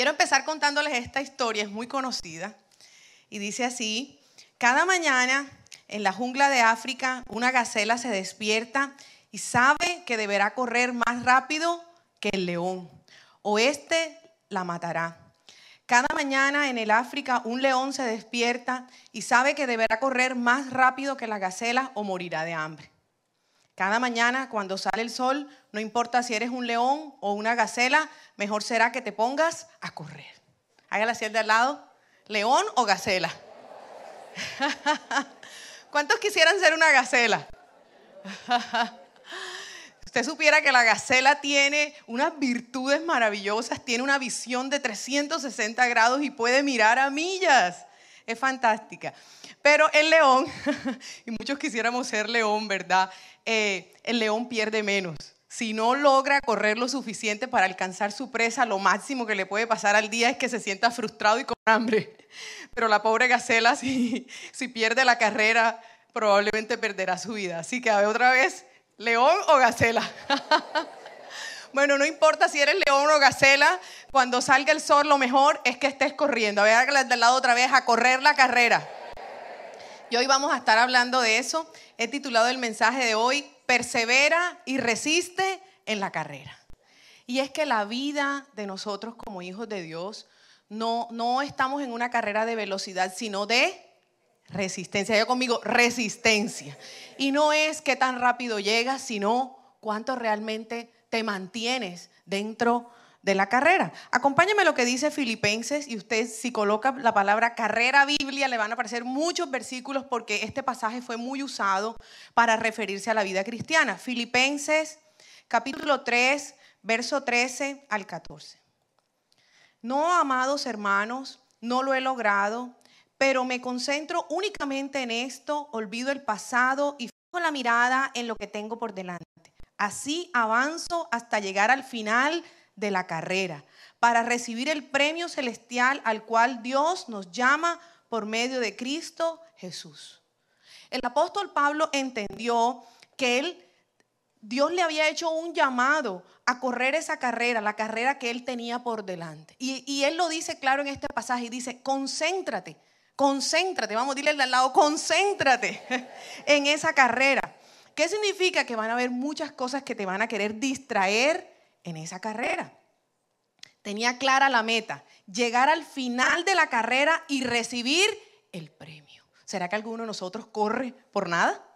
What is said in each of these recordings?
Quiero empezar contándoles esta historia, es muy conocida. Y dice así, cada mañana en la jungla de África una gacela se despierta y sabe que deberá correr más rápido que el león, o éste la matará. Cada mañana en el África un león se despierta y sabe que deberá correr más rápido que la gacela o morirá de hambre. Cada mañana cuando sale el sol, no importa si eres un león o una gacela, mejor será que te pongas a correr. Hágala así de al lado, león o gacela. ¿Cuántos quisieran ser una gacela? Usted supiera que la gacela tiene unas virtudes maravillosas, tiene una visión de 360 grados y puede mirar a millas. Es fantástica. Pero el león, y muchos quisiéramos ser león, ¿verdad? Eh, el león pierde menos. Si no logra correr lo suficiente para alcanzar su presa, lo máximo que le puede pasar al día es que se sienta frustrado y con hambre. Pero la pobre gacela, si, pierde la carrera, probablemente perderá su vida. Así que a ver otra vez, ¿León o gacela? bueno, no importa si eres león o gacela, cuando salga el sol lo mejor es que estés corriendo. A ver, del lado otra vez a correr la carrera. Y hoy vamos a estar hablando de eso. He titulado el mensaje de hoy, persevera y resiste en la carrera. Y es que la vida de nosotros como hijos de Dios no, no estamos en una carrera de velocidad, sino de Resistencia, yo conmigo, resistencia. Y no es qué tan rápido llegas, sino cuánto realmente te mantienes dentro de la carrera. Acompáñame lo que dice Filipenses y usted si coloca la palabra carrera Biblia le van a aparecer muchos versículos porque este pasaje fue muy usado para referirse a la vida cristiana. Filipenses capítulo 3, verso 13 al 14. No, amados hermanos, no lo he logrado pero me concentro únicamente en esto, olvido el pasado y fijo la mirada en lo que tengo por delante. Así avanzo hasta llegar al final de la carrera, para recibir el premio celestial al cual Dios nos llama por medio de Cristo Jesús. El apóstol Pablo entendió que él, Dios le había hecho un llamado a correr esa carrera, la carrera que él tenía por delante. Y, y él lo dice claro en este pasaje y dice, concéntrate Concéntrate, vamos a decirle al lado, concéntrate en esa carrera. ¿Qué significa? Que van a haber muchas cosas que te van a querer distraer en esa carrera. Tenía clara la meta, llegar al final de la carrera y recibir el premio. ¿Será que alguno de nosotros corre por nada?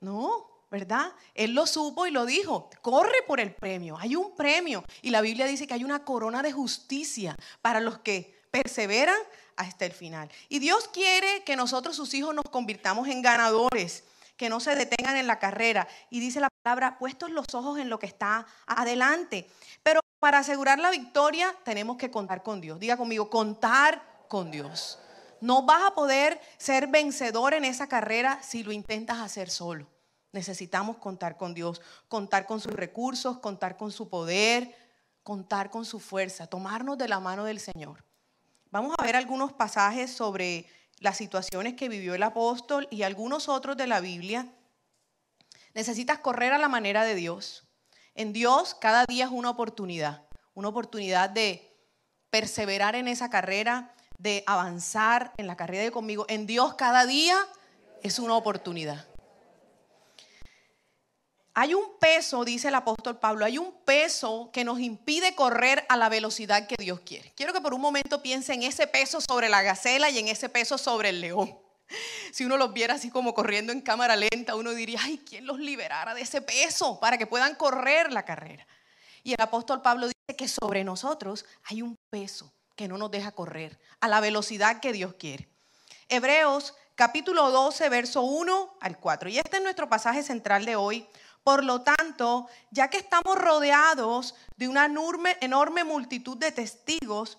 No, ¿verdad? Él lo supo y lo dijo, corre por el premio, hay un premio. Y la Biblia dice que hay una corona de justicia para los que perseveran hasta el final. Y Dios quiere que nosotros, sus hijos, nos convirtamos en ganadores, que no se detengan en la carrera. Y dice la palabra, puestos los ojos en lo que está adelante. Pero para asegurar la victoria tenemos que contar con Dios. Diga conmigo, contar con Dios. No vas a poder ser vencedor en esa carrera si lo intentas hacer solo. Necesitamos contar con Dios, contar con sus recursos, contar con su poder, contar con su fuerza, tomarnos de la mano del Señor. Vamos a ver algunos pasajes sobre las situaciones que vivió el apóstol y algunos otros de la Biblia. Necesitas correr a la manera de Dios. En Dios cada día es una oportunidad, una oportunidad de perseverar en esa carrera, de avanzar en la carrera de conmigo. En Dios cada día es una oportunidad. Hay un peso, dice el apóstol Pablo, hay un peso que nos impide correr a la velocidad que Dios quiere. Quiero que por un momento piense en ese peso sobre la gacela y en ese peso sobre el león. Si uno los viera así como corriendo en cámara lenta, uno diría, ay, ¿quién los liberara de ese peso para que puedan correr la carrera? Y el apóstol Pablo dice que sobre nosotros hay un peso que no nos deja correr a la velocidad que Dios quiere. Hebreos capítulo 12, verso 1 al 4. Y este es nuestro pasaje central de hoy. Por lo tanto, ya que estamos rodeados de una enorme, multitud de testigos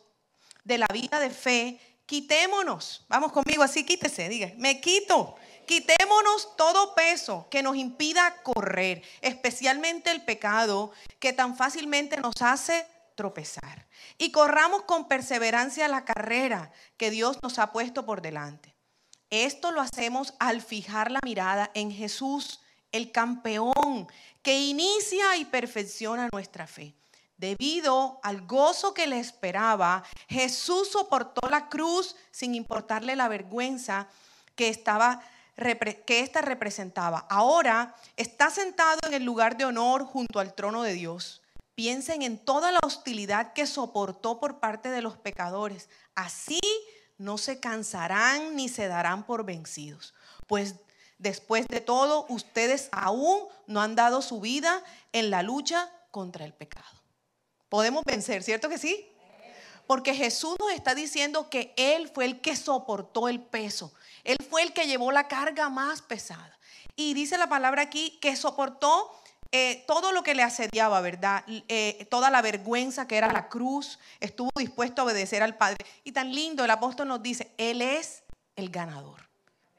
de la vida de fe, quitémonos. Vamos conmigo, así quítese, diga, me quito. Quitémonos todo peso que nos impida correr, especialmente el pecado que tan fácilmente nos hace tropezar. Y corramos con perseverancia la carrera que Dios nos ha puesto por delante. Esto lo hacemos al fijar la mirada en Jesús el campeón que inicia y perfecciona nuestra fe. Debido al gozo que le esperaba, Jesús soportó la cruz sin importarle la vergüenza que estaba que ésta representaba. Ahora está sentado en el lugar de honor junto al trono de Dios. Piensen en toda la hostilidad que soportó por parte de los pecadores. Así no se cansarán ni se darán por vencidos. Pues después de todo, ustedes aún no han dado su vida en la lucha contra el pecado. Podemos vencer, ¿cierto que sí? Porque Jesús nos está diciendo que Él fue el que soportó el peso. Él fue el que llevó la carga más pesada. Y dice la palabra aquí que soportó eh, todo lo que le asediaba, ¿verdad? Eh, toda la vergüenza que era la cruz, estuvo dispuesto a obedecer al Padre. Y tan lindo, el apóstol nos dice, Él es el ganador.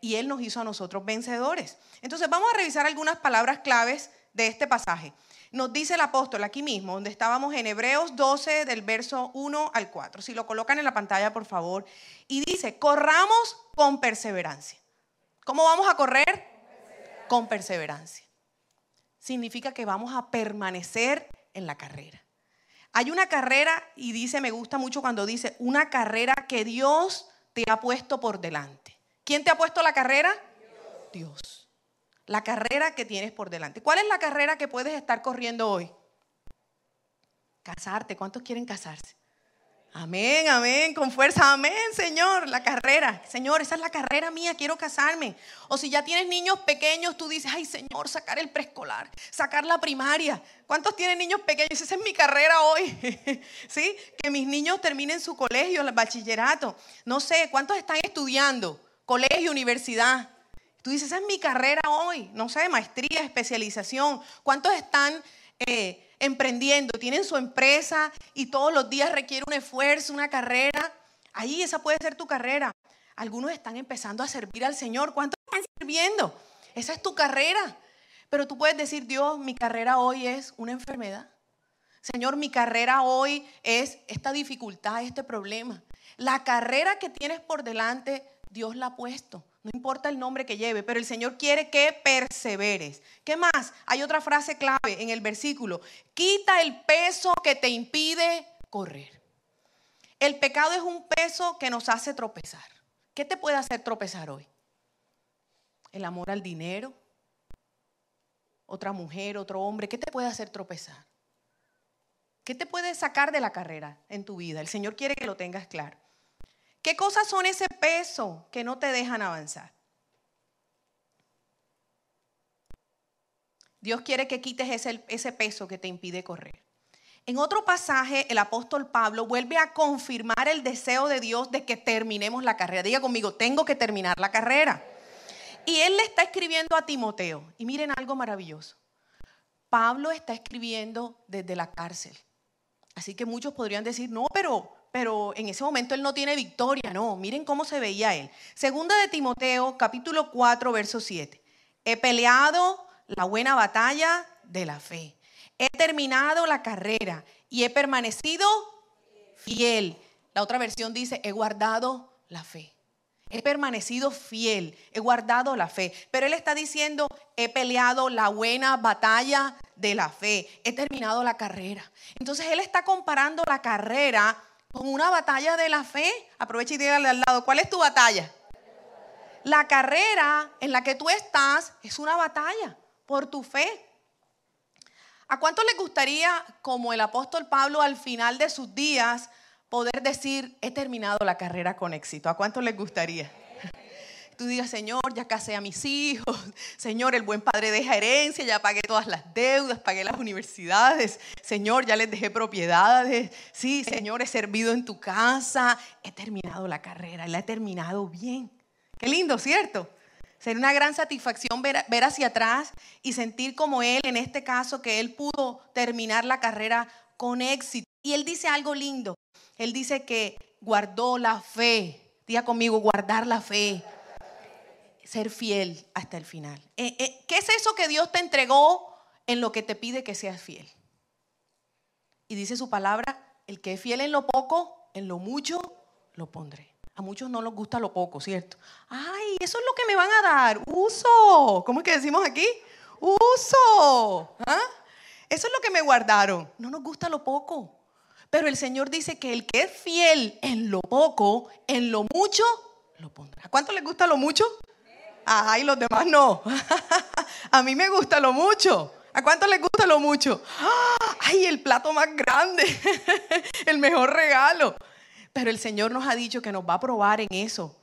Y Él nos hizo a nosotros vencedores. Entonces vamos a revisar algunas palabras claves de este pasaje. Nos dice el apóstol aquí mismo, donde estábamos en Hebreos 12, del verso 1 al 4. Si lo colocan en la pantalla, por favor. Y dice, corramos con perseverancia. ¿Cómo vamos a correr? Con perseverancia significa que vamos a permanecer en la carrera. Hay una carrera, y dice, me gusta mucho cuando dice, una carrera que Dios te ha puesto por delante. ¿Quién te ha puesto la carrera? Dios. La carrera que tienes por delante. ¿Cuál es la carrera que puedes estar corriendo hoy? Casarte. ¿Cuántos quieren casarse? Amén, amén, con fuerza, amén, Señor, la carrera. Señor, esa es la carrera mía, quiero casarme. O si ya tienes niños pequeños, tú dices, ay, Señor, sacar el preescolar, sacar la primaria. ¿Cuántos tienen niños pequeños? Esa es mi carrera hoy. ¿Sí? Que mis niños terminen su colegio, el bachillerato. No sé, ¿cuántos están estudiando? Colegio, universidad. Tú dices, esa es mi carrera hoy. No sé, maestría, especialización. ¿Cuántos están... Eh, emprendiendo, tienen su empresa y todos los días requiere un esfuerzo, una carrera, ahí esa puede ser tu carrera. Algunos están empezando a servir al Señor. ¿Cuántos están sirviendo? Esa es tu carrera. Pero tú puedes decir, Dios, mi carrera hoy es una enfermedad. Señor, mi carrera hoy es esta dificultad, este problema. La carrera que tienes por delante, Dios la ha puesto. No importa el nombre que lleve, pero el Señor quiere que perseveres. ¿Qué más? Hay otra frase clave en el versículo. Quita el peso que te impide correr. El pecado es un peso que nos hace tropezar. ¿Qué te puede hacer tropezar hoy? El amor al dinero, otra mujer, otro hombre. ¿Qué te puede hacer tropezar? ¿Qué te puede sacar de la carrera en tu vida? El Señor quiere que lo tengas claro. ¿Qué cosas son ese peso que no te dejan avanzar? Dios quiere que quites ese, peso que te impide correr. En otro pasaje, el apóstol Pablo vuelve a confirmar el deseo de Dios de que terminemos la carrera. Diga conmigo, tengo que terminar la carrera. Y él le está escribiendo a Timoteo. Y miren algo maravilloso. Pablo está escribiendo desde la cárcel. Así que muchos podrían decir, no, pero pero en ese momento él no tiene victoria, no, miren cómo se veía él. Segunda de Timoteo, capítulo 4, verso 7. He peleado la buena batalla de la fe. He terminado la carrera y he permanecido fiel. La otra versión dice, he guardado la fe. He permanecido fiel, he guardado la fe. Pero él está diciendo, he peleado la buena batalla de la fe, he terminado la carrera. Entonces él está comparando la carrera con una batalla de la fe. Aprovecha y dígale al lado, ¿cuál es tu batalla? La carrera en la que tú estás es una batalla por tu fe. ¿A cuánto le gustaría, como el apóstol Pablo al final de sus días, poder decir, he terminado la carrera con éxito? ¿A cuánto les gustaría? Tú digas, Señor, ya casé a mis hijos, Señor, el buen padre deja herencia, ya pagué todas las deudas, pagué las universidades, Señor, ya les dejé propiedades, sí, Señor, he servido en tu casa, he terminado la carrera, la he terminado bien. Qué lindo, ¿cierto? Sería una gran satisfacción ver, ver hacia atrás y sentir como Él, en este caso, que Él pudo terminar la carrera con éxito. Y Él dice algo lindo. Él dice que guardó la fe. Diga conmigo, guardar la fe ser fiel hasta el final. Eh, eh, ¿Qué es eso que Dios te entregó en lo que te pide que seas fiel? Y dice su palabra, el que es fiel en lo poco, en lo mucho, lo pondré. A muchos no les gusta lo poco, ¿cierto? Ay, eso es lo que me van a dar. Uso. ¿Cómo es que decimos aquí? Uso. ¿Ah? Eso es lo que me guardaron. No nos gusta lo poco. Pero el Señor dice que el que es fiel en lo poco, en lo mucho, lo pondrá. ¿A cuánto les gusta lo mucho? Ay, los demás no. A mí me gusta lo mucho. ¿A cuánto les gusta lo mucho? Ay, el plato más grande. El mejor regalo. Pero el Señor nos ha dicho que nos va a probar en eso.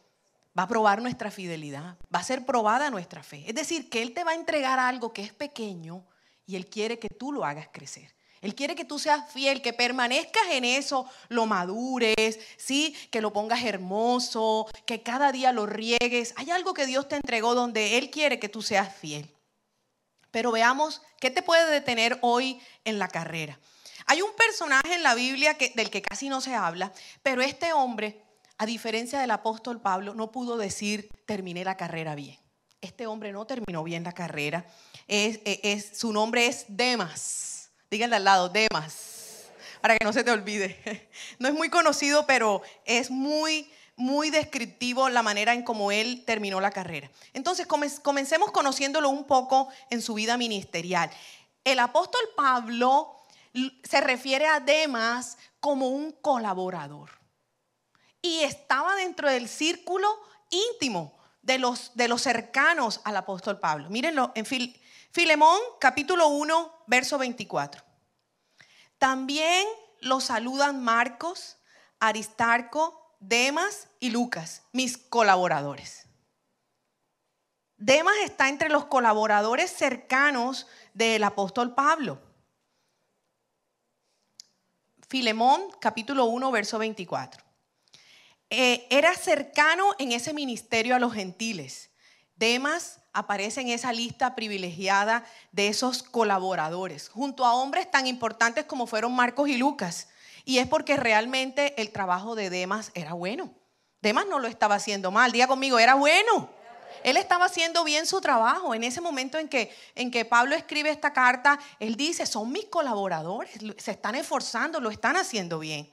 Va a probar nuestra fidelidad. Va a ser probada nuestra fe. Es decir, que Él te va a entregar algo que es pequeño y Él quiere que tú lo hagas crecer. Él quiere que tú seas fiel, que permanezcas en eso, lo madures, ¿sí? que lo pongas hermoso, que cada día lo riegues. Hay algo que Dios te entregó donde Él quiere que tú seas fiel. Pero veamos qué te puede detener hoy en la carrera. Hay un personaje en la Biblia del que casi no se habla, pero este hombre, a diferencia del apóstol Pablo, no pudo decir terminé la carrera bien. Este hombre no terminó bien la carrera. Es, su nombre es Demas. Díganle al lado, Demas, para que no se te olvide. No es muy conocido, pero es muy muy descriptivo la manera en cómo él terminó la carrera. Entonces, comencemos conociéndolo un poco en su vida ministerial. El apóstol Pablo se refiere a Demas como un colaborador. Y estaba dentro del círculo íntimo de los, de los cercanos al apóstol Pablo. Mírenlo en Filemón capítulo 1, verso 24. También lo saludan Marcos, Aristarco, Demas y Lucas, mis colaboradores. Demas está entre los colaboradores cercanos del apóstol Pablo. Filemón, capítulo 1, verso 24. Eh, era cercano en ese ministerio a los gentiles. Demas aparece en esa lista privilegiada de esos colaboradores, junto a hombres tan importantes como fueron Marcos y Lucas. Y es porque realmente el trabajo de Demas era bueno. Demas no lo estaba haciendo mal. Diga conmigo, era bueno. Él estaba haciendo bien su trabajo. En ese momento en que, en que Pablo escribe esta carta, él dice, son mis colaboradores, se están esforzando, lo están haciendo bien.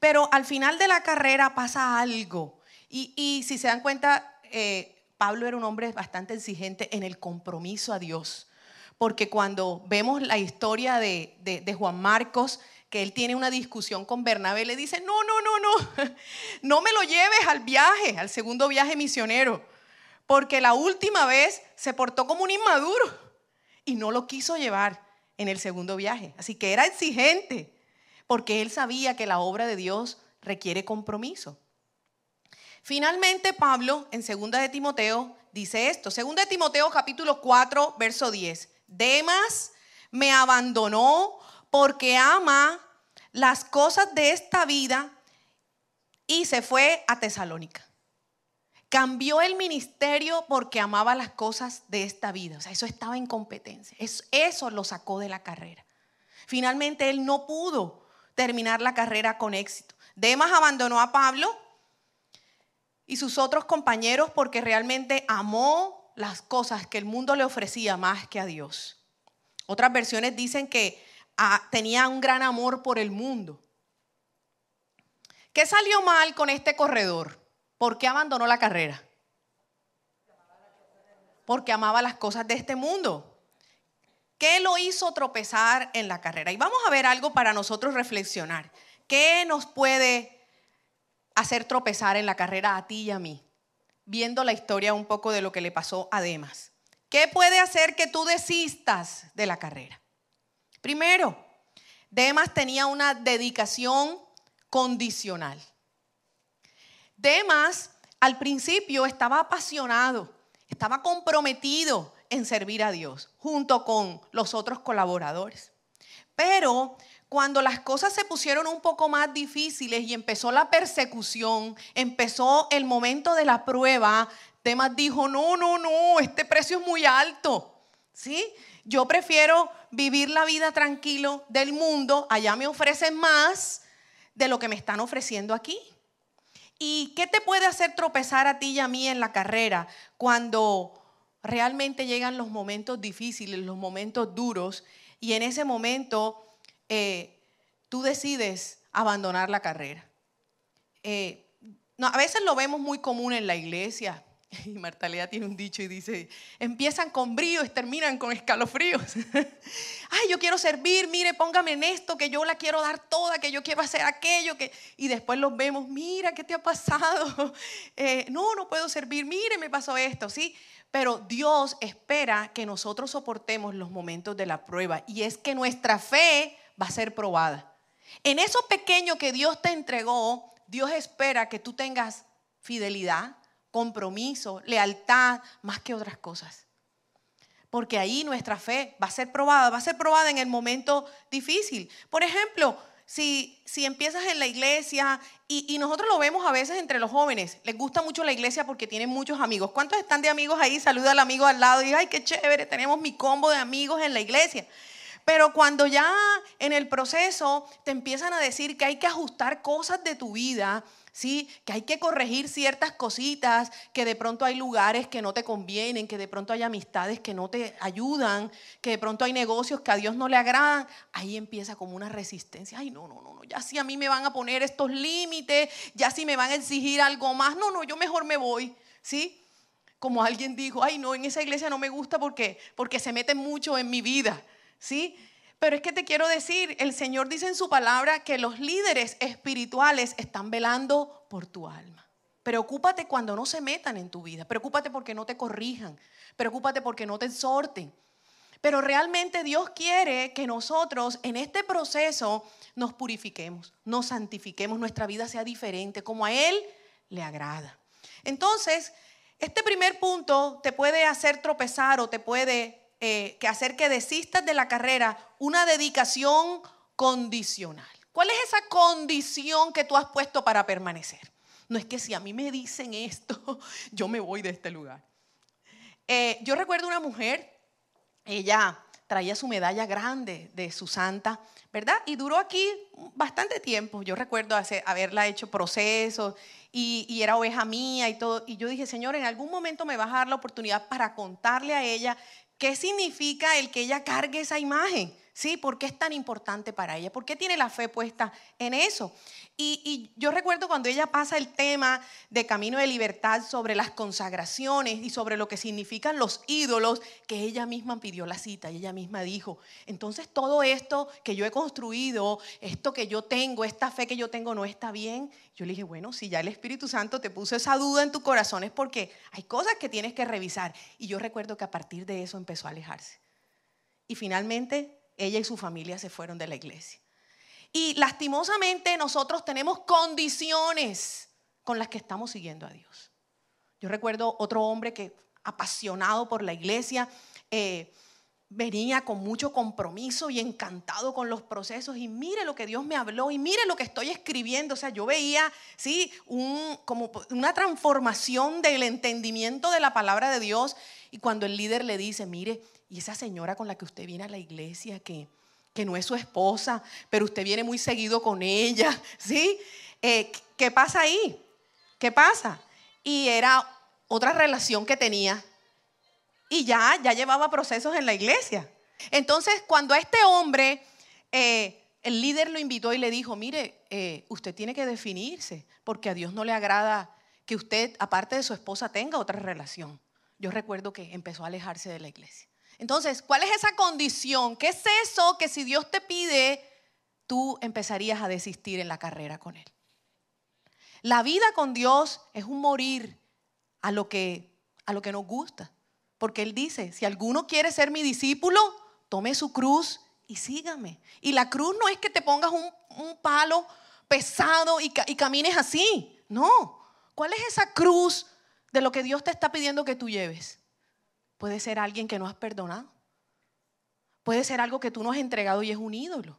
Pero al final de la carrera pasa algo. Y, si se dan cuenta, eh, Pablo era un hombre bastante exigente en el compromiso a Dios. Porque cuando vemos la historia de, Juan Marcos, que él tiene una discusión con Bernabé, le dice, no, no, no, no, no me lo lleves al viaje, al segundo viaje misionero, porque la última vez se portó como un inmaduro y no lo quiso llevar en el segundo viaje. Así que era exigente, porque él sabía que la obra de Dios requiere compromiso. Finalmente, Pablo, en 2 de Timoteo, dice esto. 2 de Timoteo capítulo 4, verso 10. Demas me abandonó porque ama las cosas de esta vida y se fue a Tesalónica. Cambió el ministerio porque amaba las cosas de esta vida. O sea, eso estaba en competencia. Eso, eso lo sacó de la carrera. Finalmente él no pudo terminar la carrera con éxito. Demas abandonó a Pablo y sus otros compañeros porque realmente amó las cosas que el mundo le ofrecía más que a Dios. Otras versiones dicen que tenía un gran amor por el mundo. ¿Qué salió mal con este corredor? ¿Por qué abandonó la carrera? Porque amaba las cosas de este mundo. ¿Qué lo hizo tropezar en la carrera? Y vamos a ver algo para nosotros reflexionar. ¿Qué nos puede hacer tropezar en la carrera a ti y a mí? Viendo la historia un poco de lo que le pasó a Demas. ¿Qué puede hacer que tú desistas de la carrera? Primero, Demas tenía una dedicación condicional. Demas al principio estaba apasionado, estaba comprometido en servir a Dios junto con los otros colaboradores. Pero cuando las cosas se pusieron un poco más difíciles y empezó la persecución, empezó el momento de la prueba, Demas dijo, no, no, no, este precio es muy alto. ¿Sí? Yo prefiero vivir la vida tranquilo del mundo, allá me ofrecen más de lo que me están ofreciendo aquí. ¿Y qué te puede hacer tropezar a ti y a mí en la carrera cuando realmente llegan los momentos difíciles, los momentos duros, y en ese momento eh, tú decides abandonar la carrera? Eh, a veces lo vemos muy común en la iglesia, Y tiene un dicho y dice, empiezan con bríos, terminan con escalofríos. Ay, yo quiero servir, mire, póngame en esto, que yo la quiero dar toda, que yo quiero hacer aquello, que... Y después los vemos, mira, ¿qué te ha pasado? Eh, no, no puedo servir, mire, me pasó esto, ¿sí? Pero Dios espera que nosotros soportemos los momentos de la prueba y es que nuestra fe va a ser probada. En eso pequeño que Dios te entregó, Dios espera que tú tengas fidelidad, compromiso, lealtad, más que otras cosas. Porque ahí nuestra fe va a ser probada, va a ser probada en el momento difícil. Por ejemplo, si, si empiezas en la iglesia, y, y, nosotros lo vemos a veces entre los jóvenes, les gusta mucho la iglesia porque tienen muchos amigos. ¿Cuántos están de amigos ahí? Saluda al amigo al lado y ay, qué chévere, tenemos mi combo de amigos en la iglesia. Pero cuando ya en el proceso te empiezan a decir que hay que ajustar cosas de tu vida, ¿sí? Que hay que corregir ciertas cositas, que de pronto hay lugares que no te convienen, que de pronto hay amistades que no te ayudan, que de pronto hay negocios que a Dios no le agradan, ahí empieza como una resistencia. Ay, no, no, no, no, ya si a mí me van a poner estos límites, ya si me van a exigir algo más, no, no, yo mejor me voy, ¿sí? Como alguien dijo, ay, no, en esa iglesia no me gusta porque, porque se meten mucho en mi vida. ¿Sí? Pero es que te quiero decir, el Señor dice en su palabra que los líderes espirituales están velando por tu alma. Preocúpate cuando no se metan en tu vida. Preocúpate porque no te corrijan. Preocúpate porque no te exhorten. Pero realmente Dios quiere que nosotros en este proceso nos purifiquemos, nos santifiquemos, nuestra vida sea diferente, como a Él le agrada. Entonces, este primer punto te puede hacer tropezar o te puede eh, que hacer que desistas de la carrera una dedicación condicional. ¿Cuál es esa condición que tú has puesto para permanecer? No es que si a mí me dicen esto, yo me voy de este lugar. Eh, yo recuerdo una mujer, ella traía su medalla grande de su santa, ¿verdad? Y duró aquí bastante tiempo. Yo recuerdo haberla hecho procesos y, y, era oveja mía y todo. Y yo dije, Señor, en algún momento me vas a dar la oportunidad para contarle a ella ¿Qué significa el que ella cargue esa imagen? ¿Sí? ¿Por qué es tan importante para ella? ¿Por qué tiene la fe puesta en eso? Y, yo recuerdo cuando ella pasa el tema de camino de libertad sobre las consagraciones y sobre lo que significan los ídolos, que ella misma pidió la cita y ella misma dijo, entonces todo esto que yo he construido, esto que yo tengo, esta fe que yo tengo no está bien. Yo le dije, bueno, si ya el Espíritu Santo te puso esa duda en tu corazón es porque hay cosas que tienes que revisar. Y yo recuerdo que a partir de eso empezó a alejarse. Y finalmente ella y su familia se fueron de la iglesia. Y lastimosamente nosotros tenemos condiciones con las que estamos siguiendo a Dios. Yo recuerdo otro hombre que apasionado por la iglesia, eh, venía con mucho compromiso y encantado con los procesos y mire lo que Dios me habló y mire lo que estoy escribiendo. O sea, yo veía, sí, un, como una transformación del entendimiento de la palabra de Dios y cuando el líder le dice, mire, y esa señora con la que usted viene a la iglesia, que, que no es su esposa, pero usted viene muy seguido con ella, ¿sí? Eh, ¿Qué pasa ahí? ¿Qué pasa? Y era otra relación que tenía y ya, ya llevaba procesos en la iglesia. Entonces, cuando a este hombre, eh, el líder lo invitó y le dijo, mire, eh, usted tiene que definirse, porque a Dios no le agrada que usted, aparte de su esposa, tenga otra relación. Yo recuerdo que empezó a alejarse de la iglesia. Entonces, ¿cuál es esa condición? ¿Qué es eso que si Dios te pide, tú empezarías a desistir en la carrera con Él? La vida con Dios es un morir a lo que, a lo que nos gusta. Porque Él dice, si alguno quiere ser mi discípulo, tome su cruz y sígame. Y la cruz no es que te pongas un, palo pesado y, y camines así. No. ¿Cuál es esa cruz de lo que Dios te está pidiendo que tú lleves? Puede ser alguien que no has perdonado. Puede ser algo que tú no has entregado y es un ídolo.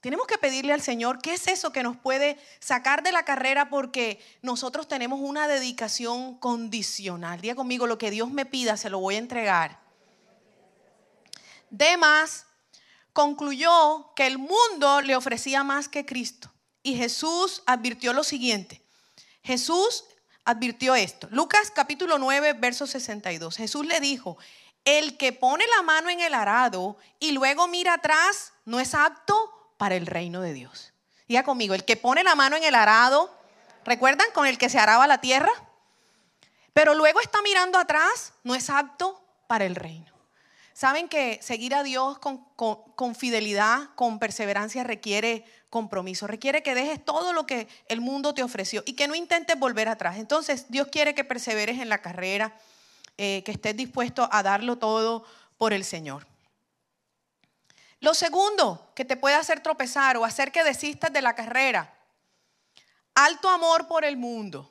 Tenemos que pedirle al Señor qué es eso que nos puede sacar de la carrera porque nosotros tenemos una dedicación condicional. Diga conmigo, lo que Dios me pida se lo voy a entregar. Demas concluyó que el mundo le ofrecía más que Cristo. Y Jesús advirtió lo siguiente. Jesús advirtió esto. Lucas capítulo 9, verso 62. Jesús le dijo, el que pone la mano en el arado y luego mira atrás no es apto para el reino de Dios. Diga conmigo, el que pone la mano en el arado, ¿recuerdan con el que se araba la tierra? pero luego está mirando atrás, no es apto para el reino. Saben que seguir a Dios con, fidelidad, con perseverancia, requiere compromiso, requiere que dejes todo lo que el mundo te ofreció y que no intentes volver atrás. Entonces, Dios quiere que perseveres en la carrera, eh, que estés dispuesto a darlo todo por el Señor. Lo segundo que te puede hacer tropezar o hacer que desistas de la carrera, alto amor por el mundo.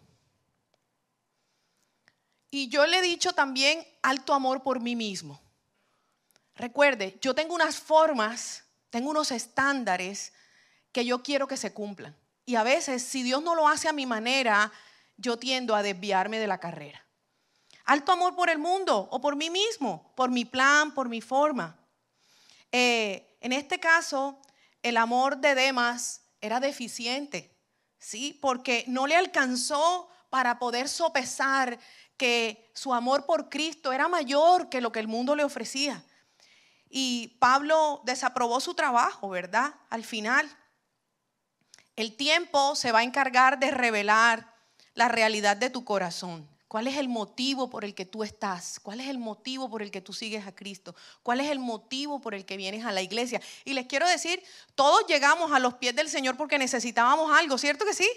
Y yo le he dicho también alto amor por mí mismo. Recuerde, yo tengo unas formas, tengo unos estándares que yo quiero que se cumplan. Y a veces, si Dios no lo hace a mi manera, yo tiendo a desviarme de la carrera. Alto amor por el mundo o por mí mismo, por mi plan, por mi forma. Eh, en este caso, el amor de Demas era deficiente, ¿sí? Porque no le alcanzó para poder sopesar que su amor por Cristo era mayor que lo que el mundo le ofrecía. Y Pablo desaprobó su trabajo, ¿verdad? Al final, el tiempo se va a encargar de revelar la realidad de tu corazón. ¿Cuál es el motivo por el que tú estás? ¿Cuál es el motivo por el que tú sigues a Cristo? ¿Cuál es el motivo por el que vienes a la iglesia? Y les quiero decir, todos llegamos a los pies del Señor porque necesitábamos algo, ¿cierto que sí?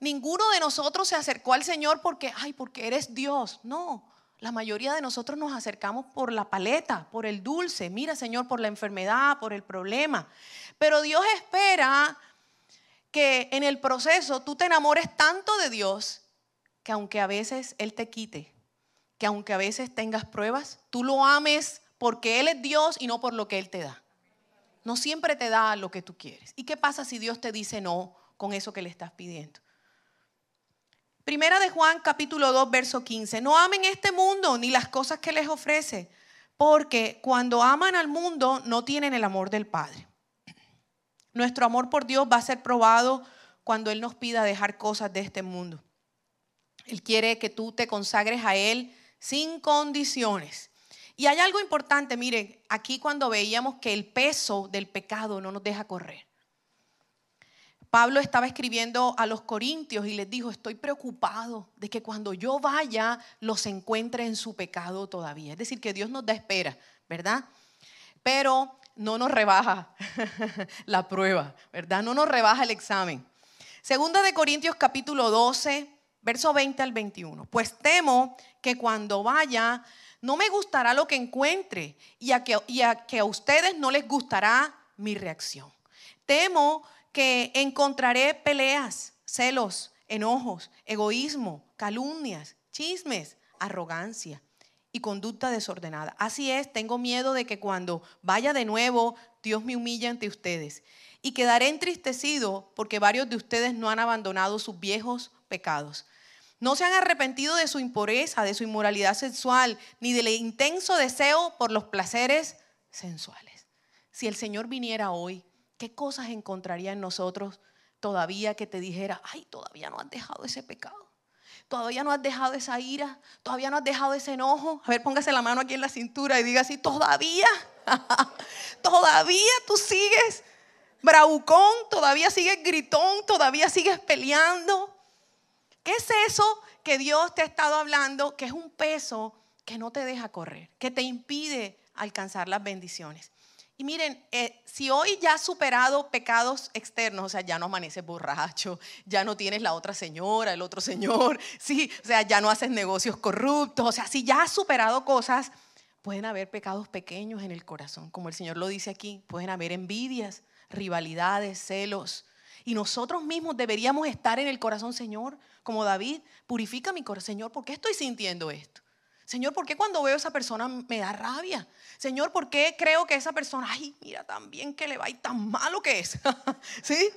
Ninguno de nosotros se acercó al Señor porque, ay, porque eres Dios. No, la mayoría de nosotros nos acercamos por la paleta, por el dulce. Mira, Señor, por la enfermedad, por el problema. Pero Dios espera que en el proceso tú te enamores tanto de Dios que aunque a veces Él te quite, que aunque a veces tengas pruebas, tú lo ames porque Él es Dios y no por lo que Él te da. No siempre te da lo que tú quieres. ¿Y qué pasa si Dios te dice no con eso que le estás pidiendo? Primera de Juan capítulo 2 verso 15. No amen este mundo ni las cosas que les ofrece, porque cuando aman al mundo no tienen el amor del Padre. Nuestro amor por Dios va a ser probado cuando Él nos pida dejar cosas de este mundo. Él quiere que tú te consagres a Él sin condiciones. Y hay algo importante, miren, aquí cuando veíamos que el peso del pecado no nos deja correr. Pablo estaba escribiendo a los corintios y les dijo, estoy preocupado de que cuando yo vaya los encuentre en su pecado todavía. Es decir, que Dios nos da espera, ¿verdad? Pero no nos rebaja la prueba, ¿verdad? No nos rebaja el examen. Segunda de Corintios capítulo 12, verso 20 al 21. Pues temo que cuando vaya no me gustará lo que encuentre y a que, y a, que a ustedes no les gustará mi reacción. Temo que encontraré peleas, celos, enojos, egoísmo, calumnias, chismes, arrogancia y conducta desordenada. Así es, tengo miedo de que cuando vaya de nuevo, Dios me humille ante ustedes. Y quedaré entristecido porque varios de ustedes no han abandonado sus viejos pecados. No se han arrepentido de su impureza, de su inmoralidad sexual, ni del intenso deseo por los placeres sensuales. Si el Señor viniera hoy ¿Qué cosas encontraría en nosotros todavía que te dijera, ay, todavía no has dejado ese pecado? Todavía no has dejado esa ira, todavía no has dejado ese enojo. A ver, póngase la mano aquí en la cintura y diga así, todavía, todavía tú sigues bravucón, todavía sigues gritón, todavía sigues peleando. ¿Qué es eso que Dios te ha estado hablando? Que es un peso que no te deja correr, que te impide alcanzar las bendiciones. Y miren, eh, si hoy ya has superado pecados externos, o sea, ya no amaneces borracho, ya no tienes la otra señora, el otro señor, sí, o sea, ya no haces negocios corruptos, o sea, si ya has superado cosas, pueden haber pecados pequeños en el corazón, como el Señor lo dice aquí, pueden haber envidias, rivalidades, celos. Y nosotros mismos deberíamos estar en el corazón, Señor, como David, purifica mi corazón, Señor, ¿por qué estoy sintiendo esto? Señor, ¿por qué cuando veo a esa persona me da rabia? Señor, ¿por qué creo que esa persona, ay, mira tan bien que le va y tan malo que es? ¿Sí?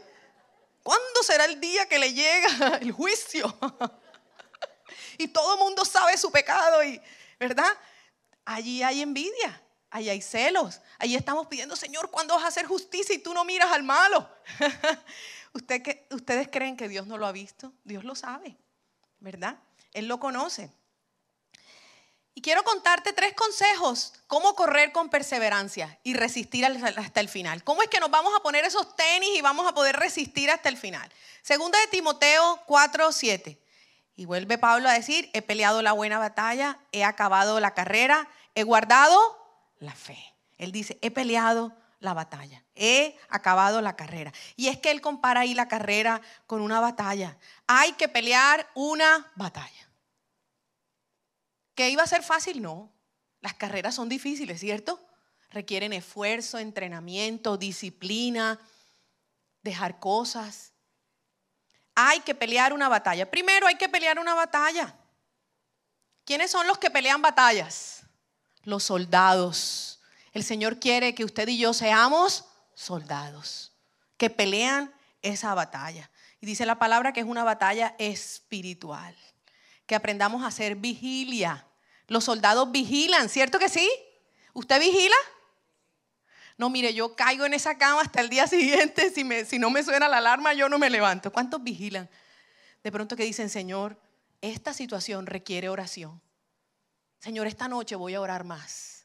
¿Cuándo será el día que le llega el juicio? y todo el mundo sabe su pecado y, ¿verdad? Allí hay envidia, allí hay celos, allí estamos pidiendo, Señor, ¿cuándo vas a hacer justicia y tú no miras al malo? ¿Ustedes creen que Dios no lo ha visto? Dios lo sabe, ¿verdad? Él lo conoce. Y quiero contarte tres consejos, cómo correr con perseverancia y resistir hasta el final. ¿Cómo es que nos vamos a poner esos tenis y vamos a poder resistir hasta el final? Segunda de Timoteo 4, 7. Y vuelve Pablo a decir, he peleado la buena batalla, he acabado la carrera, he guardado la fe. Él dice, he peleado la batalla, he acabado la carrera. Y es que él compara ahí la carrera con una batalla. Hay que pelear una batalla. ¿Que iba a ser fácil? No. Las carreras son difíciles, ¿cierto? Requieren esfuerzo, entrenamiento, disciplina, dejar cosas hay que pelear una batalla. Primero hay que pelear una batalla. ¿Quiénes son los que pelean batallas? Los soldados. El Señor quiere que usted y yo seamos soldados, que pelean esa batalla. Y dice la palabra que es una batalla espiritual, que aprendamos a hacer vigilia. Los soldados vigilan, ¿cierto que sí? ¿Usted vigila? No, mire, yo caigo en esa cama hasta el día siguiente, si, si no me suena la alarma, yo no me levanto. ¿Cuántos vigilan? De pronto que dicen, Señor, esta situación requiere oración. Señor, esta noche voy a orar más.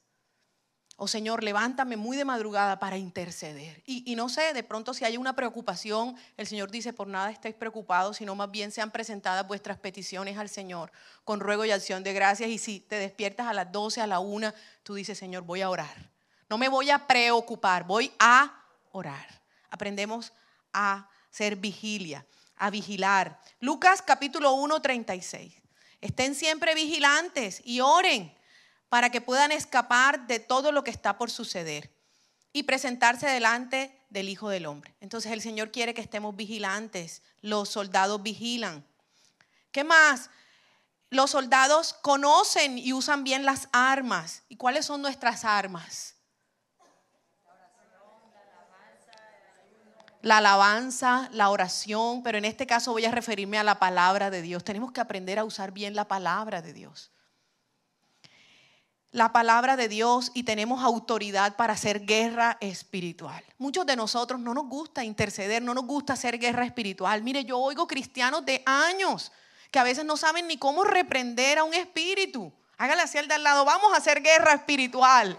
O Señor, levántame muy de madrugada para interceder. Y, no sé, de pronto si hay una preocupación, el Señor dice, por nada estéis preocupados, sino más bien sean presentadas vuestras peticiones al Señor con ruego y acción de gracias. Y si te despiertas a las 12, a la 1, tú dices, Señor, voy a orar. No me voy a preocupar, voy a orar. Aprendemos a ser vigilia, a vigilar. Lucas capítulo 1, 36. Estén siempre vigilantes y oren para que puedan escapar de todo lo que está por suceder y presentarse delante del Hijo del Hombre. Entonces el Señor quiere que estemos vigilantes. Los soldados vigilan. ¿Qué más? Los soldados conocen y usan bien las armas. ¿Y cuáles son nuestras armas? la alabanza, la oración, pero en este caso voy a referirme a la palabra de Dios. Tenemos que aprender a usar bien la palabra de Dios. La palabra de Dios y tenemos autoridad para hacer guerra espiritual. Muchos de nosotros no nos gusta interceder, no nos gusta hacer guerra espiritual. Mire, yo oigo cristianos de años que a veces no saben ni cómo reprender a un espíritu. Hágale así al de al lado, vamos a hacer guerra espiritual.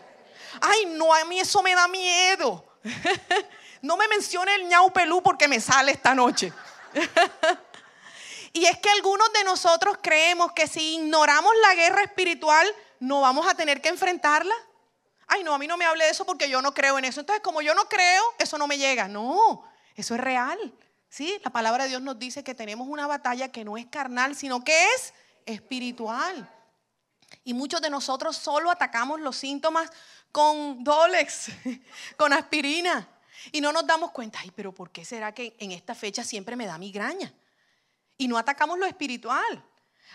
Ay, no, a mí eso me da miedo. No me mencione el ñau pelú porque me sale esta noche. y es que algunos de nosotros creemos que si ignoramos la guerra espiritual, no vamos a tener que enfrentarla. Ay, no, a mí no me hable de eso porque yo no creo en eso. Entonces, como yo no creo, eso no me llega. No, eso es real. Sí, la palabra de Dios nos dice que tenemos una batalla que no es carnal, sino que es espiritual. Y muchos de nosotros solo atacamos los síntomas con Dolex, con aspirina. Y no nos damos cuenta, ay, pero ¿por qué será que en esta fecha siempre me da migraña? Y no atacamos lo espiritual.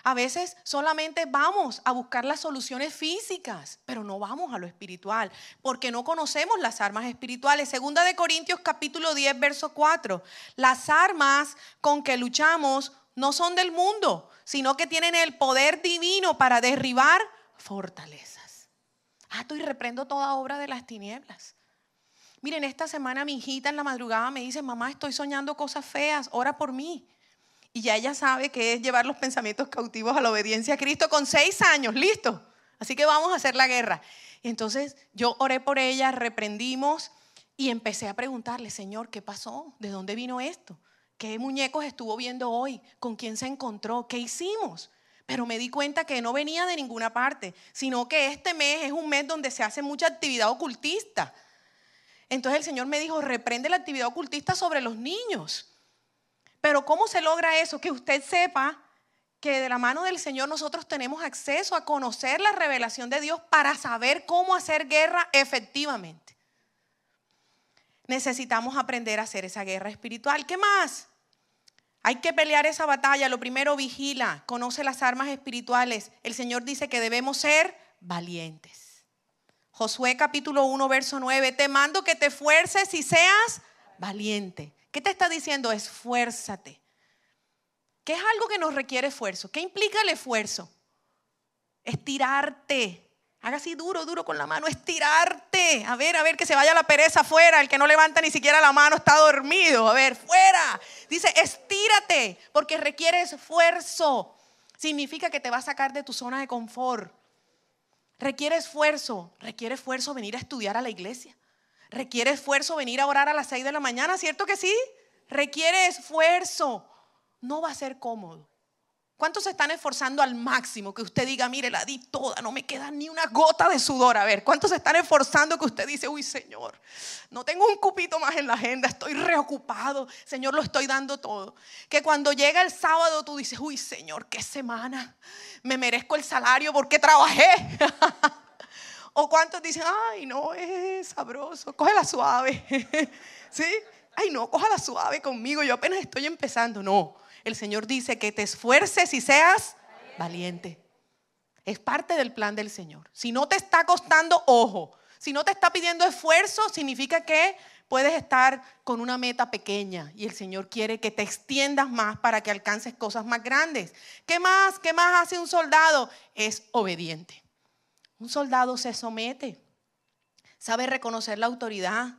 A veces solamente vamos a buscar las soluciones físicas, pero no vamos a lo espiritual, porque no conocemos las armas espirituales. Segunda de Corintios capítulo 10, verso 4. Las armas con que luchamos no son del mundo, sino que tienen el poder divino para derribar fortalezas. Ah, y reprendo toda obra de las tinieblas. Miren, esta semana mi hijita en la madrugada me dice, mamá, estoy soñando cosas feas, ora por mí. Y ya ella sabe que es llevar los pensamientos cautivos a la obediencia a Cristo con seis años, listo. Así que vamos a hacer la guerra. Y entonces yo oré por ella, reprendimos y empecé a preguntarle, Señor, ¿qué pasó? ¿De dónde vino esto? ¿Qué muñecos estuvo viendo hoy? ¿Con quién se encontró? ¿Qué hicimos? Pero me di cuenta que no venía de ninguna parte, sino que este mes es un mes donde se hace mucha actividad ocultista. Entonces el Señor me dijo, reprende la actividad ocultista sobre los niños. Pero ¿cómo se logra eso? Que usted sepa que de la mano del Señor nosotros tenemos acceso a conocer la revelación de Dios para saber cómo hacer guerra efectivamente. Necesitamos aprender a hacer esa guerra espiritual. ¿Qué más? Hay que pelear esa batalla. Lo primero, vigila, conoce las armas espirituales. El Señor dice que debemos ser valientes. Josué capítulo 1, verso 9, te mando que te esfuerces y seas valiente. ¿Qué te está diciendo? Esfuérzate. ¿Qué es algo que nos requiere esfuerzo? ¿Qué implica el esfuerzo? Estirarte. Haga así duro, duro con la mano, estirarte. A ver, a ver, que se vaya la pereza afuera. El que no levanta ni siquiera la mano está dormido. A ver, fuera. Dice, estírate, porque requiere esfuerzo. Significa que te va a sacar de tu zona de confort. Requiere esfuerzo, requiere esfuerzo venir a estudiar a la iglesia. Requiere esfuerzo venir a orar a las 6 de la mañana, ¿cierto que sí? Requiere esfuerzo. No va a ser cómodo, ¿Cuántos se están esforzando al máximo? Que usted diga, mire, la di toda, no me queda ni una gota de sudor. A ver, ¿cuántos se están esforzando que usted dice, uy, Señor, no tengo un cupito más en la agenda, estoy reocupado, Señor, lo estoy dando todo? Que cuando llega el sábado tú dices, uy, Señor, qué semana, me merezco el salario porque trabajé. o cuántos dicen, ay, no, es sabroso, cógela suave. ¿Sí? Ay, no, cógela suave conmigo, yo apenas estoy empezando. No el Señor dice que te esfuerces y seas valiente. Es parte del plan del Señor. Si no te está costando, ojo, si no te está pidiendo esfuerzo, significa que puedes estar con una meta pequeña y el Señor quiere que te extiendas más para que alcances cosas más grandes. ¿Qué más? ¿Qué más hace un soldado? Es obediente. Un soldado se somete, sabe reconocer la autoridad.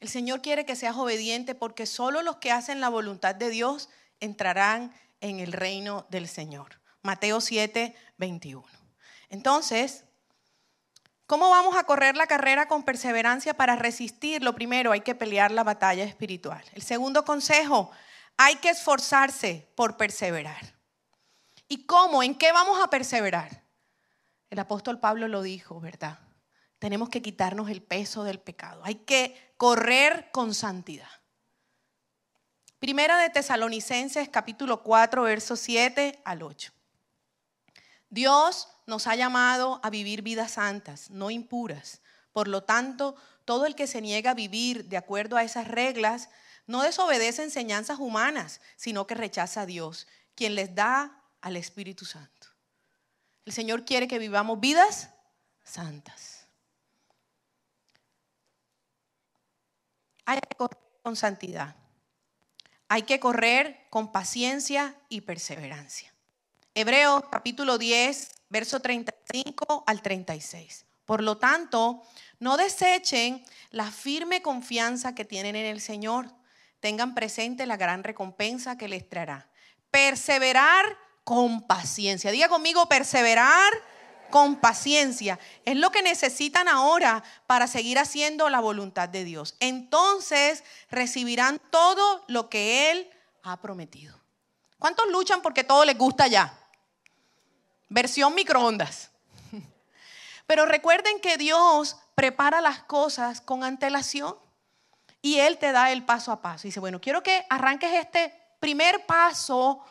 El Señor quiere que seas obediente porque solo los que hacen la voluntad de Dios entrarán en el reino del Señor. Mateo 7, 21. Entonces, ¿cómo vamos a correr la carrera con perseverancia para resistir? Lo primero, hay que pelear la batalla espiritual. El segundo consejo, hay que esforzarse por perseverar. ¿Y cómo? ¿En qué vamos a perseverar? El apóstol Pablo lo dijo, ¿verdad? Tenemos que quitarnos el peso del pecado. Hay que correr con santidad. Primera de Tesalonicenses capítulo 4, versos 7 al 8. Dios nos ha llamado a vivir vidas santas, no impuras. Por lo tanto, todo el que se niega a vivir de acuerdo a esas reglas no desobedece enseñanzas humanas, sino que rechaza a Dios, quien les da al Espíritu Santo. El Señor quiere que vivamos vidas santas. Hay que correr con santidad. Hay que correr con paciencia y perseverancia. Hebreos capítulo 10, verso 35 al 36. Por lo tanto, no desechen la firme confianza que tienen en el Señor. Tengan presente la gran recompensa que les traerá. Perseverar con paciencia. Diga conmigo, perseverar con paciencia. Es lo que necesitan ahora para seguir haciendo la voluntad de Dios. Entonces recibirán todo lo que Él ha prometido. ¿Cuántos luchan porque todo les gusta ya? Versión microondas. Pero recuerden que Dios prepara las cosas con antelación y Él te da el paso a paso. Dice, bueno, quiero que arranques este primer paso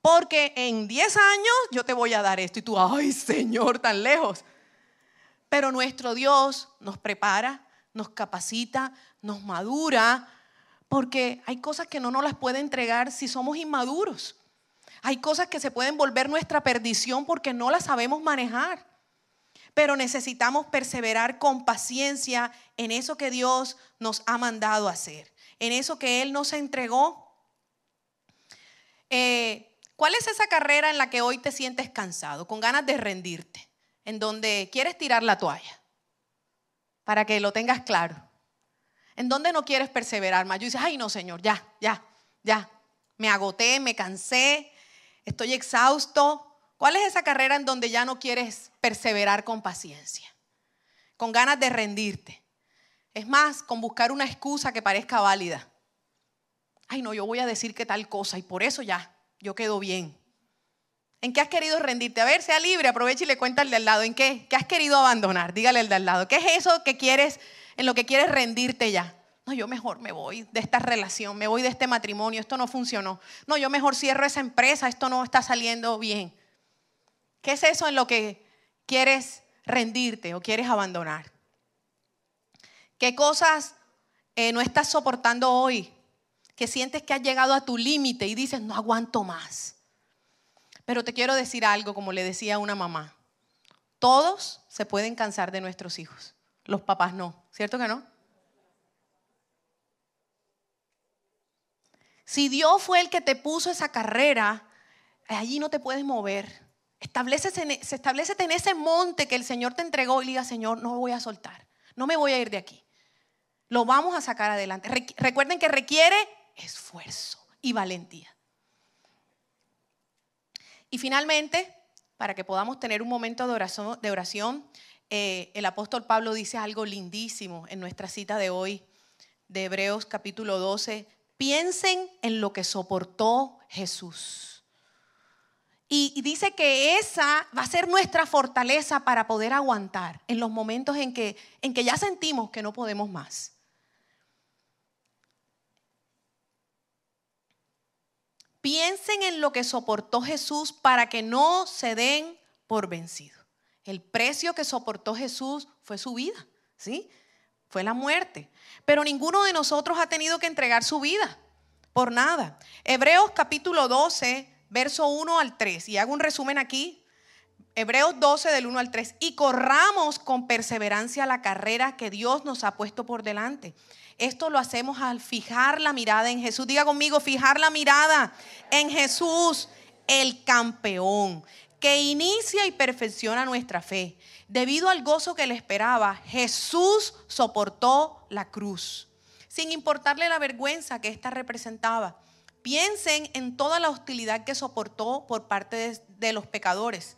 porque en 10 años yo te voy a dar esto. Y tú, ay Señor, tan lejos. Pero nuestro Dios nos prepara, nos capacita, nos madura, porque hay cosas que no nos las puede entregar si somos inmaduros. Hay cosas que se pueden volver nuestra perdición porque no las sabemos manejar. Pero necesitamos perseverar con paciencia en eso que Dios nos ha mandado hacer, en eso que Él nos entregó. Eh, ¿Cuál es esa carrera en la que hoy te sientes cansado, con ganas de rendirte, en donde quieres tirar la toalla? Para que lo tengas claro. ¿En donde no quieres perseverar más? Yo dices, ay no, Señor, ya, ya, ya. Me agoté, me cansé, estoy exhausto. ¿Cuál es esa carrera en donde ya no quieres perseverar con paciencia? Con ganas de rendirte. Es más, con buscar una excusa que parezca válida. Ay, no, yo voy a decir que tal cosa y por eso ya, yo quedo bien. ¿En qué has querido rendirte? A ver, sea libre, aprovecha y le cuenta al de al lado. ¿En qué? ¿Qué has querido abandonar? Dígale al de al lado. ¿Qué es eso que quieres, en lo que quieres rendirte ya? No, yo mejor me voy de esta relación, me voy de este matrimonio, esto no funcionó. No, yo mejor cierro esa empresa, esto no está saliendo bien. ¿Qué es eso en lo que quieres rendirte o quieres abandonar? ¿Qué cosas eh, no estás soportando hoy que sientes que has llegado a tu límite y dices, no aguanto más. Pero te quiero decir algo, como le decía una mamá. Todos se pueden cansar de nuestros hijos. Los papás no. ¿Cierto que no? Si Dios fue el que te puso esa carrera, allí no te puedes mover. Establecete en, en ese monte que el Señor te entregó y diga, Señor, no voy a soltar. No me voy a ir de aquí. Lo vamos a sacar adelante. Recuerden que requiere esfuerzo y valentía. Y finalmente, para que podamos tener un momento de oración, eh, el apóstol Pablo dice algo lindísimo en nuestra cita de hoy, de Hebreos capítulo 12. Piensen en lo que soportó Jesús. Y, dice que esa va a ser nuestra fortaleza para poder aguantar en los momentos en que, en que ya sentimos que no podemos más. Piensen en lo que soportó Jesús para que no se den por vencidos. El precio que soportó Jesús fue su vida, ¿sí? Fue la muerte. Pero ninguno de nosotros ha tenido que entregar su vida por nada. Hebreos capítulo 12 verso 1 al 3. Y hago un resumen aquí. Hebreos 12 del 1 al 3. Y corramos con perseverancia la carrera que Dios nos ha puesto por delante. Esto lo hacemos al fijar la mirada en Jesús. Diga conmigo, fijar la mirada en Jesús, el campeón, que inicia y perfecciona nuestra fe. Debido al gozo que le esperaba, Jesús soportó la cruz, sin importarle la vergüenza que ésta representaba Piensen en toda la hostilidad que soportó por parte de, los pecadores.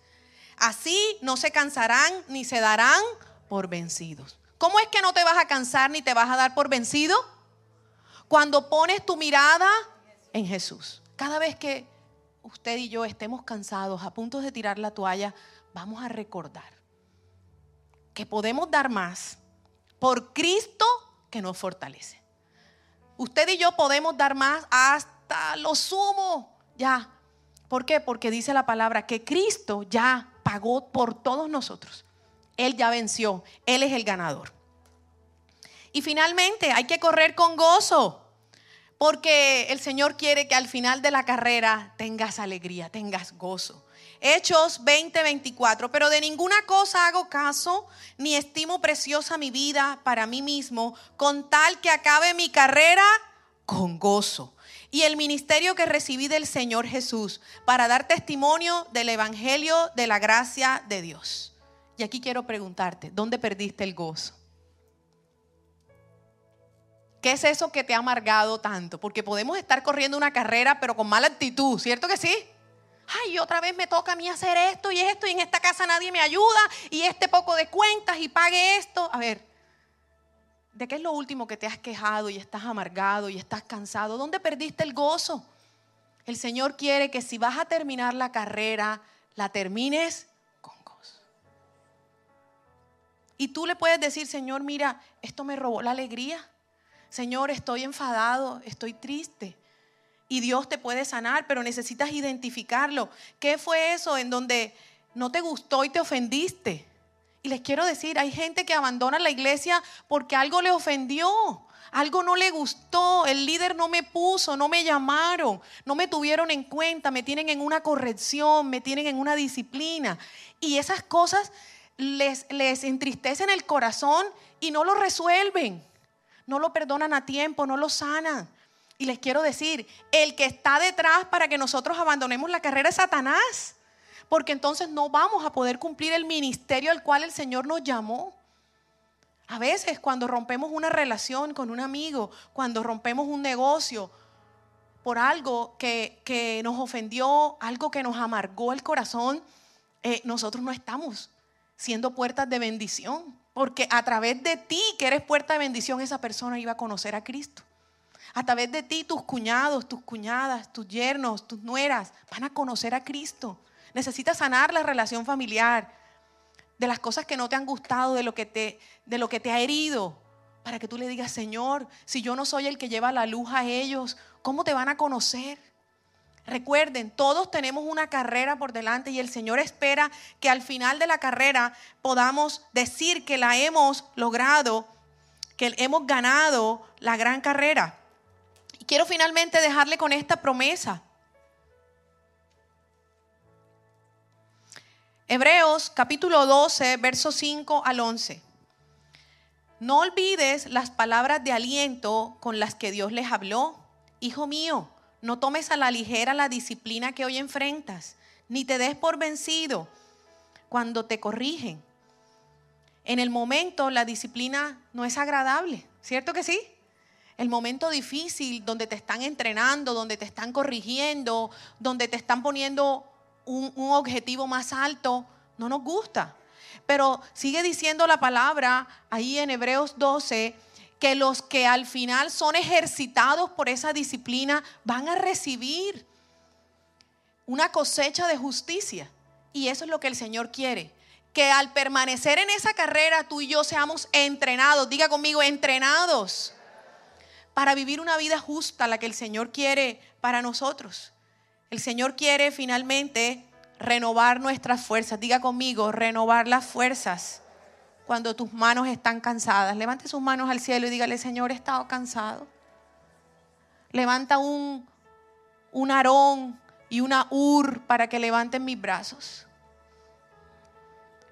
Así no se cansarán ni se darán por vencidos. ¿Cómo es que no te vas a cansar ni te vas a dar por vencido? Cuando pones tu mirada en Jesús. Cada vez que usted y yo estemos cansados, a punto de tirar la toalla, vamos a recordar que podemos dar más por Cristo que nos fortalece. Usted y yo podemos dar más hasta lo sumo, ya. ¿Por qué? Porque dice la palabra que Cristo ya pagó por todos nosotros. Él ya venció, Él es el ganador. Y finalmente hay que correr con gozo, porque el Señor quiere que al final de la carrera tengas alegría, tengas gozo. Hechos 20, 24. Pero de ninguna cosa hago caso, ni estimo preciosa mi vida para mí mismo, con tal que acabe mi carrera con gozo y el ministerio que recibí del Señor Jesús para dar testimonio del Evangelio de la gracia de Dios. Y aquí quiero preguntarte, ¿dónde perdiste el gozo? ¿Qué es eso que te ha amargado tanto? Porque podemos estar corriendo una carrera pero con mala actitud, ¿cierto que sí? Ay, otra vez me toca a mí hacer esto y esto y en esta casa nadie me ayuda y este poco de cuentas y pague esto. A ver, ¿De qué es lo último que te has quejado y estás amargado y estás cansado? ¿Dónde perdiste el gozo? El Señor quiere que si vas a terminar la carrera, la termines con gozo. Y tú le puedes decir, Señor, mira, esto me robó la alegría. Señor, estoy enfadado, estoy triste. Y Dios te puede sanar, pero necesitas identificarlo. ¿Qué fue eso en donde no te gustó y te ofendiste? Y les quiero decir, hay gente que abandona la iglesia porque algo le ofendió, algo no le gustó, el líder no me puso, no me llamaron, no me tuvieron en cuenta, me tienen en una corrección, me tienen en una disciplina. Y esas cosas les, entristecen el corazón y no lo resuelven, no lo perdonan a tiempo, no lo sanan. Y les quiero decir, el que está detrás para que nosotros abandonemos la carrera es Satanás porque entonces no vamos a poder cumplir el ministerio al cual el Señor nos llamó. A veces cuando rompemos una relación con un amigo, cuando rompemos un negocio por algo que, nos ofendió, algo que nos amargó el corazón, eh, nosotros no estamos siendo puertas de bendición. Porque a través de ti, que eres puerta de bendición, esa persona iba a conocer a Cristo. A través de ti, tus cuñados, tus cuñadas, tus yernos, tus nueras van a conocer a Cristo. Necesitas sanar la relación familiar, de las cosas que no te han gustado, de lo que te, de lo que te ha herido, para que tú le digas, Señor, si yo no soy el que lleva la luz a ellos, ¿cómo te van a conocer? Recuerden, todos tenemos una carrera por delante y el Señor espera que al final de la carrera podamos decir que la hemos logrado, que hemos ganado la gran carrera. Y quiero finalmente dejarle con esta promesa. Hebreos capítulo 12, versos 5 al 11. No olvides las palabras de aliento con las que Dios les habló. Hijo mío, no tomes a la ligera la disciplina que hoy enfrentas, ni te des por vencido cuando te corrigen. En el momento la disciplina no es agradable, ¿cierto que sí? El momento difícil donde te están entrenando, donde te están corrigiendo, donde te están poniendo un, objetivo más alto, no nos gusta. Pero sigue diciendo la palabra ahí en Hebreos 12 que los que al final son ejercitados por esa disciplina van a recibir una cosecha de justicia. Y eso es lo que el Señor quiere. Que al permanecer en esa carrera tú y yo seamos entrenados, diga conmigo, entrenados, para vivir una vida justa, la que el Señor quiere para nosotros. El Señor quiere finalmente renovar nuestras fuerzas. Diga conmigo, renovar las fuerzas cuando tus manos están cansadas. Levante sus manos al cielo y dígale, Señor, he estado cansado. Levanta un, un arón y una ur para que levanten mis brazos.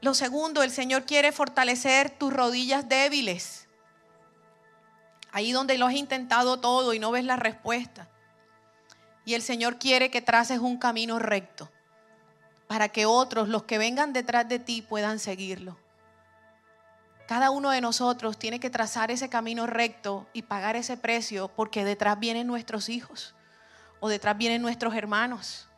Lo segundo, el Señor quiere fortalecer tus rodillas débiles. Ahí donde lo has intentado todo y no ves la respuesta. Y el Señor quiere que traces un camino recto para que otros, los que vengan detrás de ti, puedan seguirlo. Cada uno de nosotros tiene que trazar ese camino recto y pagar ese precio porque detrás vienen nuestros hijos o detrás vienen nuestros hermanos.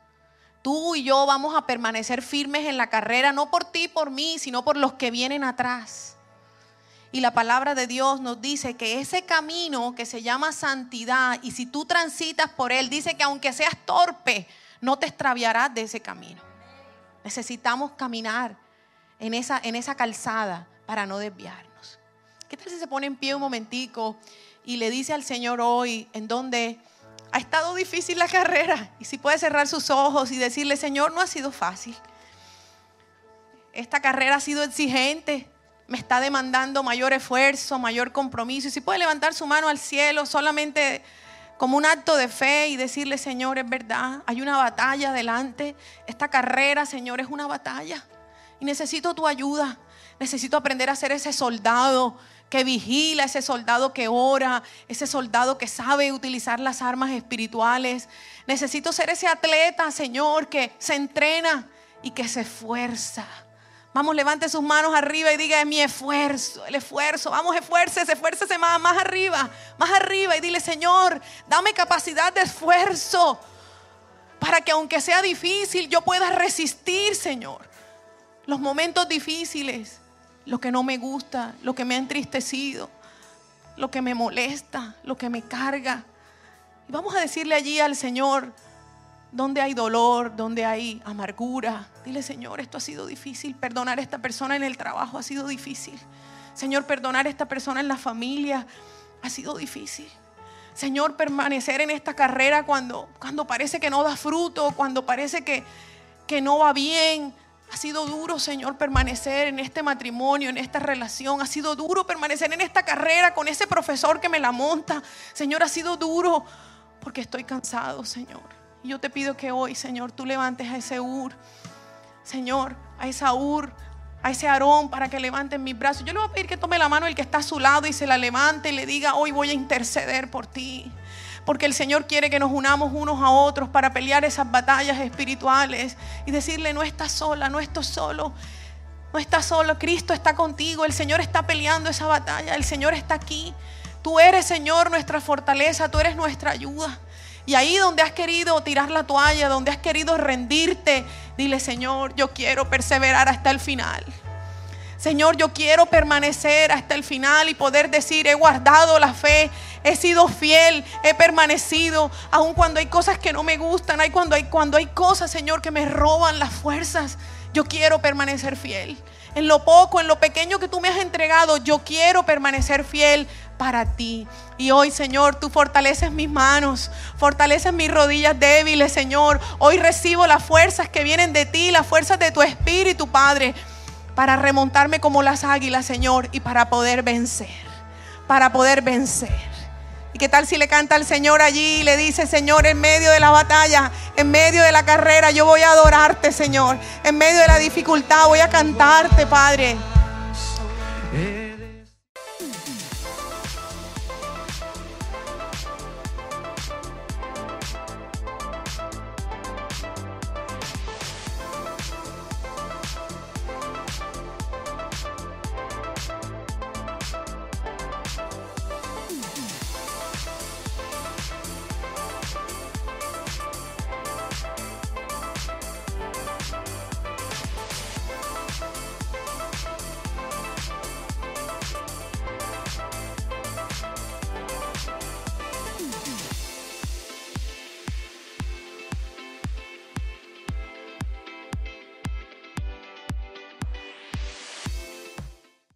Tú y yo vamos a permanecer firmes en la carrera, no por ti, por mí, sino por los que vienen atrás. Y la palabra de Dios nos dice que ese camino que se llama santidad, y si tú transitas por él, dice que aunque seas torpe, no te extraviarás de ese camino. Necesitamos caminar en esa, en esa calzada para no desviarnos. ¿Qué tal si se pone en pie un momentico y le dice al Señor hoy en donde ha estado difícil la carrera? Y si puede cerrar sus ojos y decirle, Señor, no ha sido fácil. Esta carrera ha sido exigente, me está demandando mayor esfuerzo, mayor compromiso. Y si puede levantar su mano al cielo solamente como un acto de fe y decirle, Señor, es verdad, hay una batalla adelante. Esta carrera, Señor, es una batalla. Y necesito tu ayuda. Necesito aprender a ser ese soldado que vigila, ese soldado que ora, ese soldado que sabe utilizar las armas espirituales. Necesito ser ese atleta, Señor, que se entrena y que se esfuerza Vamos, levante sus manos arriba y diga, mi esfuerzo, el esfuerzo. Vamos, esfuércese, esfuércese más, más arriba, más arriba. Y dile, Señor, dame capacidad de esfuerzo para que aunque sea difícil, yo pueda resistir, Señor. Los momentos difíciles, lo que no me gusta, lo que me ha entristecido, lo que me molesta, lo que me carga. Y vamos a decirle allí al Señor, donde hay dolor, donde hay amargura. Dile, Señor, esto ha sido difícil. Perdonar a esta persona en el trabajo ha sido difícil. Señor, perdonar a esta persona en la familia ha sido difícil. Señor, permanecer en esta carrera cuando, cuando parece que no da fruto, cuando parece que, que no va bien. Ha sido duro, Señor, permanecer en este matrimonio, en esta relación. Ha sido duro permanecer en esta carrera con ese profesor que me la monta. Señor, ha sido duro porque estoy cansado, Señor. Y yo te pido que hoy, Señor, tú levantes a ese Ur, Señor, a esa Ur, a ese Aarón para que levanten mis brazos. Yo le voy a pedir que tome la mano el que está a su lado y se la levante y le diga, hoy voy a interceder por ti. Porque el Señor quiere que nos unamos unos a otros para pelear esas batallas espirituales y decirle, no estás sola, no estás solo. No estás solo, Cristo está contigo, el Señor está peleando esa batalla, el Señor está aquí. Tú eres, Señor, nuestra fortaleza, tú eres nuestra ayuda. Y ahí donde has querido tirar la toalla, donde has querido rendirte, dile, Señor, yo quiero perseverar hasta el final. Señor, yo quiero permanecer hasta el final y poder decir, he guardado la fe, he sido fiel, he permanecido, aun cuando hay cosas que no me gustan, hay cuando hay cuando hay cosas, Señor, que me roban las fuerzas. Yo quiero permanecer fiel. En lo poco, en lo pequeño que tú me has entregado, yo quiero permanecer fiel para ti. Y hoy, Señor, tú fortaleces mis manos, fortaleces mis rodillas débiles, Señor. Hoy recibo las fuerzas que vienen de ti, las fuerzas de tu Espíritu, Padre, para remontarme como las águilas, Señor, y para poder vencer, para poder vencer. ¿Y qué tal si le canta al Señor allí y le dice, Señor, en medio de la batalla, en medio de la carrera, yo voy a adorarte, Señor. En medio de la dificultad voy a cantarte, Padre.